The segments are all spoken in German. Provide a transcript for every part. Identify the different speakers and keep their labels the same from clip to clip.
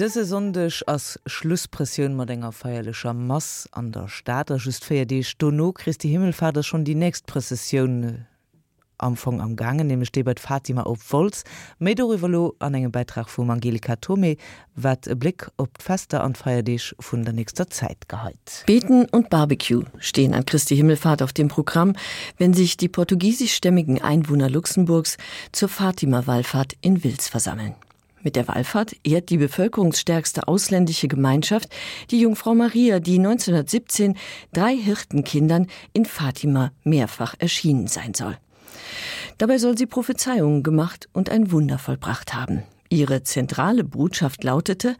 Speaker 1: Dëse sondech ass Schlusspressioun mat enger feierlecher Mass an der Staater just fir Di Stono Christi Himmelfader schon die näst Präsessionioun äh, amfang am gange nehme stebert Fatima op Volz Medorivalo an engem Beitrag vum Angelika Tome wat e Blick op fester an feierdeich vun der nächster Zeit geheit.
Speaker 2: Beten und Barbecue stehen an Christi Himmelfahrt auf dem Programm, wenn sich die portugiesischstämmigen Einwohner Luxemburgs zur Fatima-Wallfahrt in Wils versammeln. Mit der Wallfahrt ehrt die bevölkerungsstärkste ausländische Gemeinschaft die Jungfrau Maria, die 1917 drei Hirtenkindern in Fatima mehrfach erschienen sein soll. Dabei soll sie Prophezeiungen gemacht und ein Wunder vollbracht haben. Ihre zentrale Botschaft lautete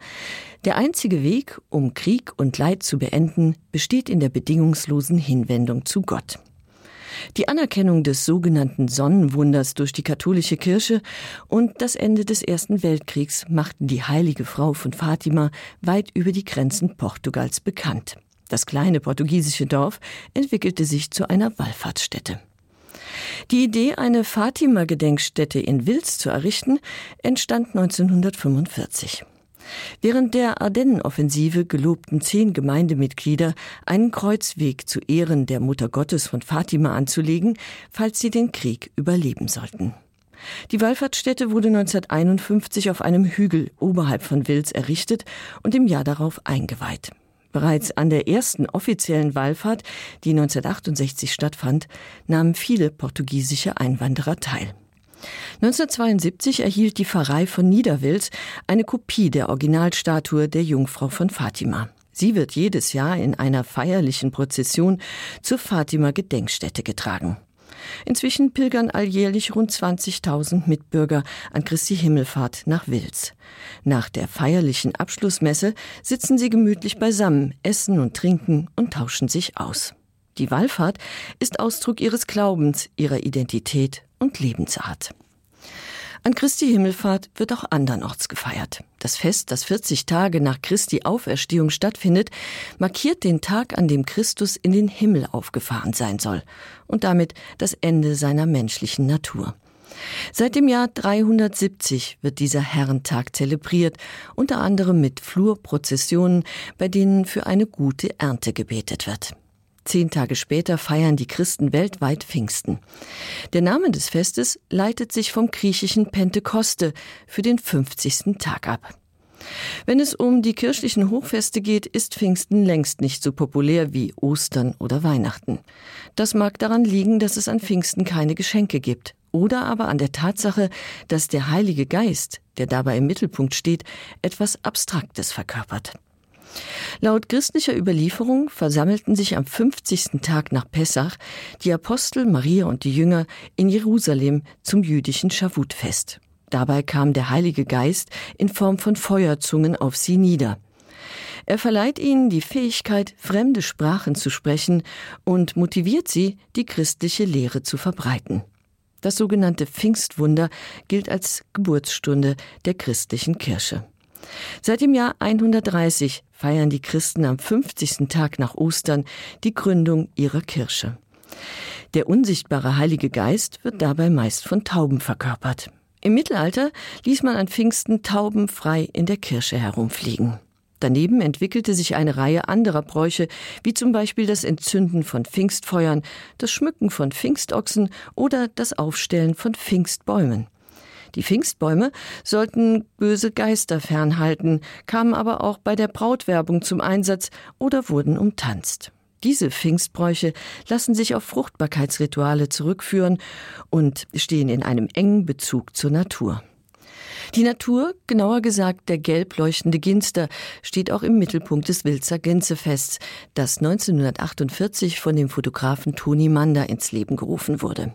Speaker 2: Der einzige Weg, um Krieg und Leid zu beenden, besteht in der bedingungslosen Hinwendung zu Gott. Die Anerkennung des sogenannten Sonnenwunders durch die katholische Kirche und das Ende des Ersten Weltkriegs machten die heilige Frau von Fatima weit über die Grenzen Portugals bekannt. Das kleine portugiesische Dorf entwickelte sich zu einer Wallfahrtsstätte. Die Idee, eine Fatima-Gedenkstätte in Wils zu errichten, entstand 1945. Während der Ardennenoffensive gelobten zehn Gemeindemitglieder einen Kreuzweg zu Ehren der Mutter Gottes von Fatima anzulegen, falls sie den Krieg überleben sollten. Die Wallfahrtsstätte wurde 1951 auf einem Hügel oberhalb von Wils errichtet und im Jahr darauf eingeweiht. Bereits an der ersten offiziellen Wallfahrt, die 1968 stattfand, nahmen viele portugiesische Einwanderer teil. 1972 erhielt die Pfarrei von Niederwils eine Kopie der Originalstatue der Jungfrau von Fatima. Sie wird jedes Jahr in einer feierlichen Prozession zur Fatima Gedenkstätte getragen. Inzwischen pilgern alljährlich rund 20.000 Mitbürger an Christi Himmelfahrt nach Wils. Nach der feierlichen Abschlussmesse sitzen sie gemütlich beisammen, essen und trinken und tauschen sich aus. Die Wallfahrt ist Ausdruck ihres Glaubens, ihrer Identität und Lebensart. An Christi Himmelfahrt wird auch andernorts gefeiert. Das Fest, das 40 Tage nach Christi Auferstehung stattfindet, markiert den Tag, an dem Christus in den Himmel aufgefahren sein soll und damit das Ende seiner menschlichen Natur. Seit dem Jahr 370 wird dieser Herrentag zelebriert, unter anderem mit Flurprozessionen, bei denen für eine gute Ernte gebetet wird. Zehn Tage später feiern die Christen weltweit Pfingsten. Der Name des Festes leitet sich vom griechischen Pentekoste für den 50. Tag ab. Wenn es um die kirchlichen Hochfeste geht, ist Pfingsten längst nicht so populär wie Ostern oder Weihnachten. Das mag daran liegen, dass es an Pfingsten keine Geschenke gibt oder aber an der Tatsache, dass der Heilige Geist, der dabei im Mittelpunkt steht, etwas Abstraktes verkörpert. Laut christlicher Überlieferung versammelten sich am 50. Tag nach Pessach die Apostel Maria und die Jünger in Jerusalem zum jüdischen Schavutfest. Dabei kam der Heilige Geist in Form von Feuerzungen auf sie nieder. Er verleiht ihnen die Fähigkeit, fremde Sprachen zu sprechen und motiviert sie, die christliche Lehre zu verbreiten. Das sogenannte Pfingstwunder gilt als Geburtsstunde der christlichen Kirche. Seit dem Jahr 130 feiern die Christen am 50. Tag nach Ostern die Gründung ihrer Kirche. Der unsichtbare Heilige Geist wird dabei meist von Tauben verkörpert. Im Mittelalter ließ man an Pfingsten Tauben frei in der Kirche herumfliegen. Daneben entwickelte sich eine Reihe anderer Bräuche, wie zum Beispiel das Entzünden von Pfingstfeuern, das Schmücken von Pfingstochsen oder das Aufstellen von Pfingstbäumen. Die Pfingstbäume sollten böse Geister fernhalten, kamen aber auch bei der Brautwerbung zum Einsatz oder wurden umtanzt. Diese Pfingstbräuche lassen sich auf Fruchtbarkeitsrituale zurückführen und stehen in einem engen Bezug zur Natur. Die Natur, genauer gesagt der gelb leuchtende Ginster, steht auch im Mittelpunkt des Wilzer Gänsefests, das 1948 von dem Fotografen Toni Mander ins Leben gerufen wurde.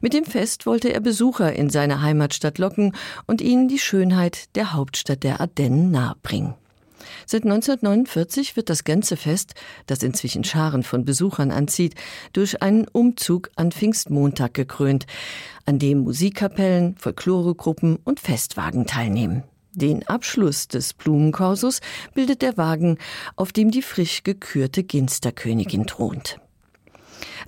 Speaker 2: Mit dem Fest wollte er Besucher in seine Heimatstadt locken und ihnen die Schönheit der Hauptstadt der Ardennen nahebringen. Seit 1949 wird das Gänsefest, das inzwischen Scharen von Besuchern anzieht, durch einen Umzug an Pfingstmontag gekrönt, an dem Musikkapellen, Folkloregruppen und Festwagen teilnehmen. Den Abschluss des Blumenkorsus bildet der Wagen, auf dem die frisch gekürte Ginsterkönigin thront.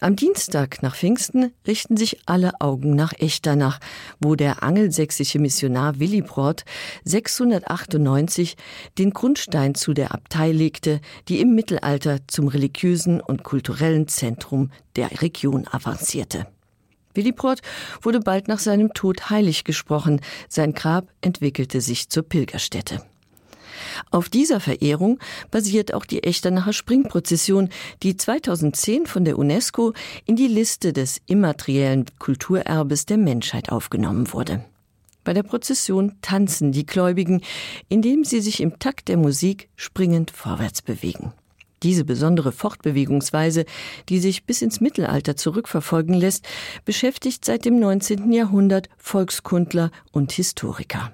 Speaker 2: Am Dienstag nach Pfingsten richten sich alle Augen nach Echternach, wo der angelsächsische Missionar Willi Brod 698 den Grundstein zu der Abtei legte, die im Mittelalter zum religiösen und kulturellen Zentrum der Region avancierte. Willi Brod wurde bald nach seinem Tod heilig gesprochen, sein Grab entwickelte sich zur Pilgerstätte. Auf dieser Verehrung basiert auch die Echternacher Springprozession, die 2010 von der UNESCO in die Liste des immateriellen Kulturerbes der Menschheit aufgenommen wurde. Bei der Prozession tanzen die Gläubigen, indem sie sich im Takt der Musik springend vorwärts bewegen. Diese besondere Fortbewegungsweise, die sich bis ins Mittelalter zurückverfolgen lässt, beschäftigt seit dem 19. Jahrhundert Volkskundler und Historiker.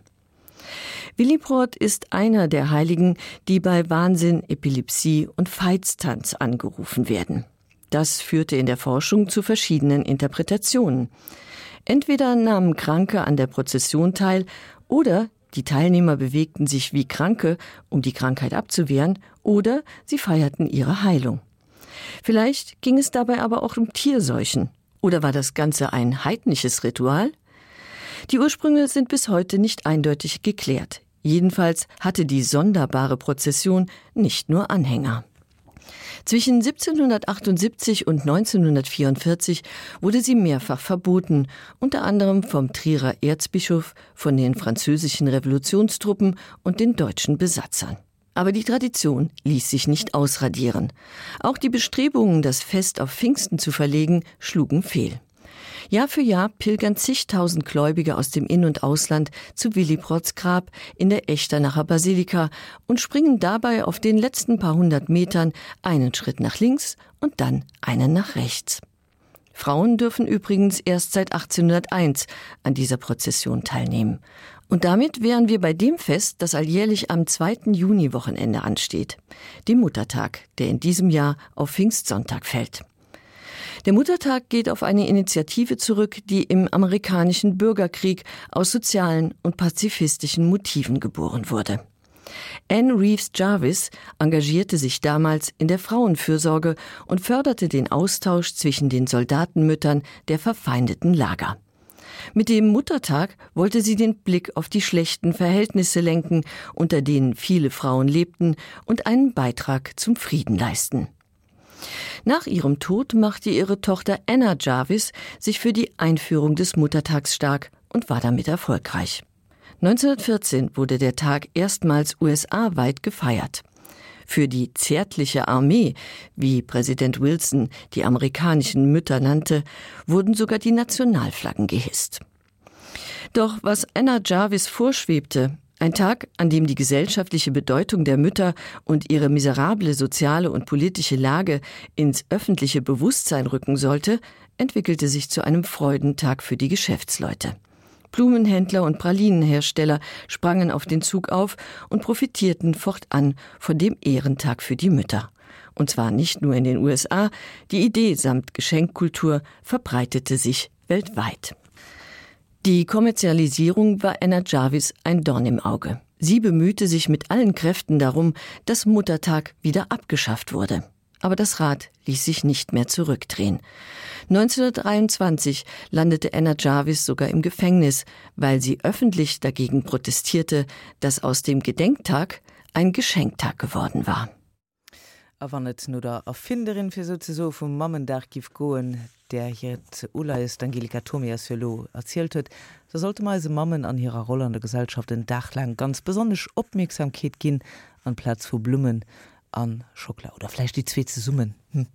Speaker 2: Willibrord ist einer der Heiligen, die bei Wahnsinn, Epilepsie und Feiztanz angerufen werden. Das führte in der Forschung zu verschiedenen Interpretationen. Entweder nahmen Kranke an der Prozession teil oder die Teilnehmer bewegten sich wie Kranke, um die Krankheit abzuwehren, oder sie feierten ihre Heilung. Vielleicht ging es dabei aber auch um Tierseuchen. Oder war das Ganze ein heidnisches Ritual? Die Ursprünge sind bis heute nicht eindeutig geklärt. Jedenfalls hatte die sonderbare Prozession nicht nur Anhänger. Zwischen 1778 und 1944 wurde sie mehrfach verboten, unter anderem vom Trierer Erzbischof, von den französischen Revolutionstruppen und den deutschen Besatzern. Aber die Tradition ließ sich nicht ausradieren. Auch die Bestrebungen, das Fest auf Pfingsten zu verlegen, schlugen fehl. Jahr für Jahr pilgern zigtausend Gläubige aus dem In- und Ausland zu Willibrods Grab in der Echternacher Basilika und springen dabei auf den letzten paar hundert Metern einen Schritt nach links und dann einen nach rechts. Frauen dürfen übrigens erst seit 1801 an dieser Prozession teilnehmen. Und damit wären wir bei dem Fest, das alljährlich am 2. Juni-Wochenende ansteht, dem Muttertag, der in diesem Jahr auf Pfingstsonntag fällt. Der Muttertag geht auf eine Initiative zurück, die im amerikanischen Bürgerkrieg aus sozialen und pazifistischen Motiven geboren wurde. Anne Reeves Jarvis engagierte sich damals in der Frauenfürsorge und förderte den Austausch zwischen den Soldatenmüttern der verfeindeten Lager. Mit dem Muttertag wollte sie den Blick auf die schlechten Verhältnisse lenken, unter denen viele Frauen lebten, und einen Beitrag zum Frieden leisten. Nach ihrem Tod machte ihre Tochter Anna Jarvis sich für die Einführung des Muttertags stark und war damit erfolgreich. 1914 wurde der Tag erstmals USA-weit gefeiert. Für die zärtliche Armee, wie Präsident Wilson die amerikanischen Mütter nannte, wurden sogar die Nationalflaggen gehisst. Doch was Anna Jarvis vorschwebte, ein Tag, an dem die gesellschaftliche Bedeutung der Mütter und ihre miserable soziale und politische Lage ins öffentliche Bewusstsein rücken sollte, entwickelte sich zu einem Freudentag für die Geschäftsleute. Blumenhändler und Pralinenhersteller sprangen auf den Zug auf und profitierten fortan von dem Ehrentag für die Mütter. Und zwar nicht nur in den USA, die Idee samt Geschenkkultur verbreitete sich weltweit. Die Kommerzialisierung war Anna Jarvis ein Dorn im Auge. Sie bemühte sich mit allen Kräften darum, dass Muttertag wieder abgeschafft wurde. Aber das Rad ließ sich nicht mehr zurückdrehen. 1923 landete Anna Jarvis sogar im Gefängnis, weil sie öffentlich dagegen protestierte, dass aus dem Gedenktag ein Geschenktag geworden war.
Speaker 1: A wann net no der Erfinderin fir so vum Mammendach gif goen, der hier Ula ist Angelika Thomas Philo erzählt huet, so sollte me se Mammen an ihrer Rolle an der Gesellschaft den Dach lang ganz besonders Opmerksamkeit gin an Platz vu Blumen an Schockler oder fleisch die zwe zu summen. Hm.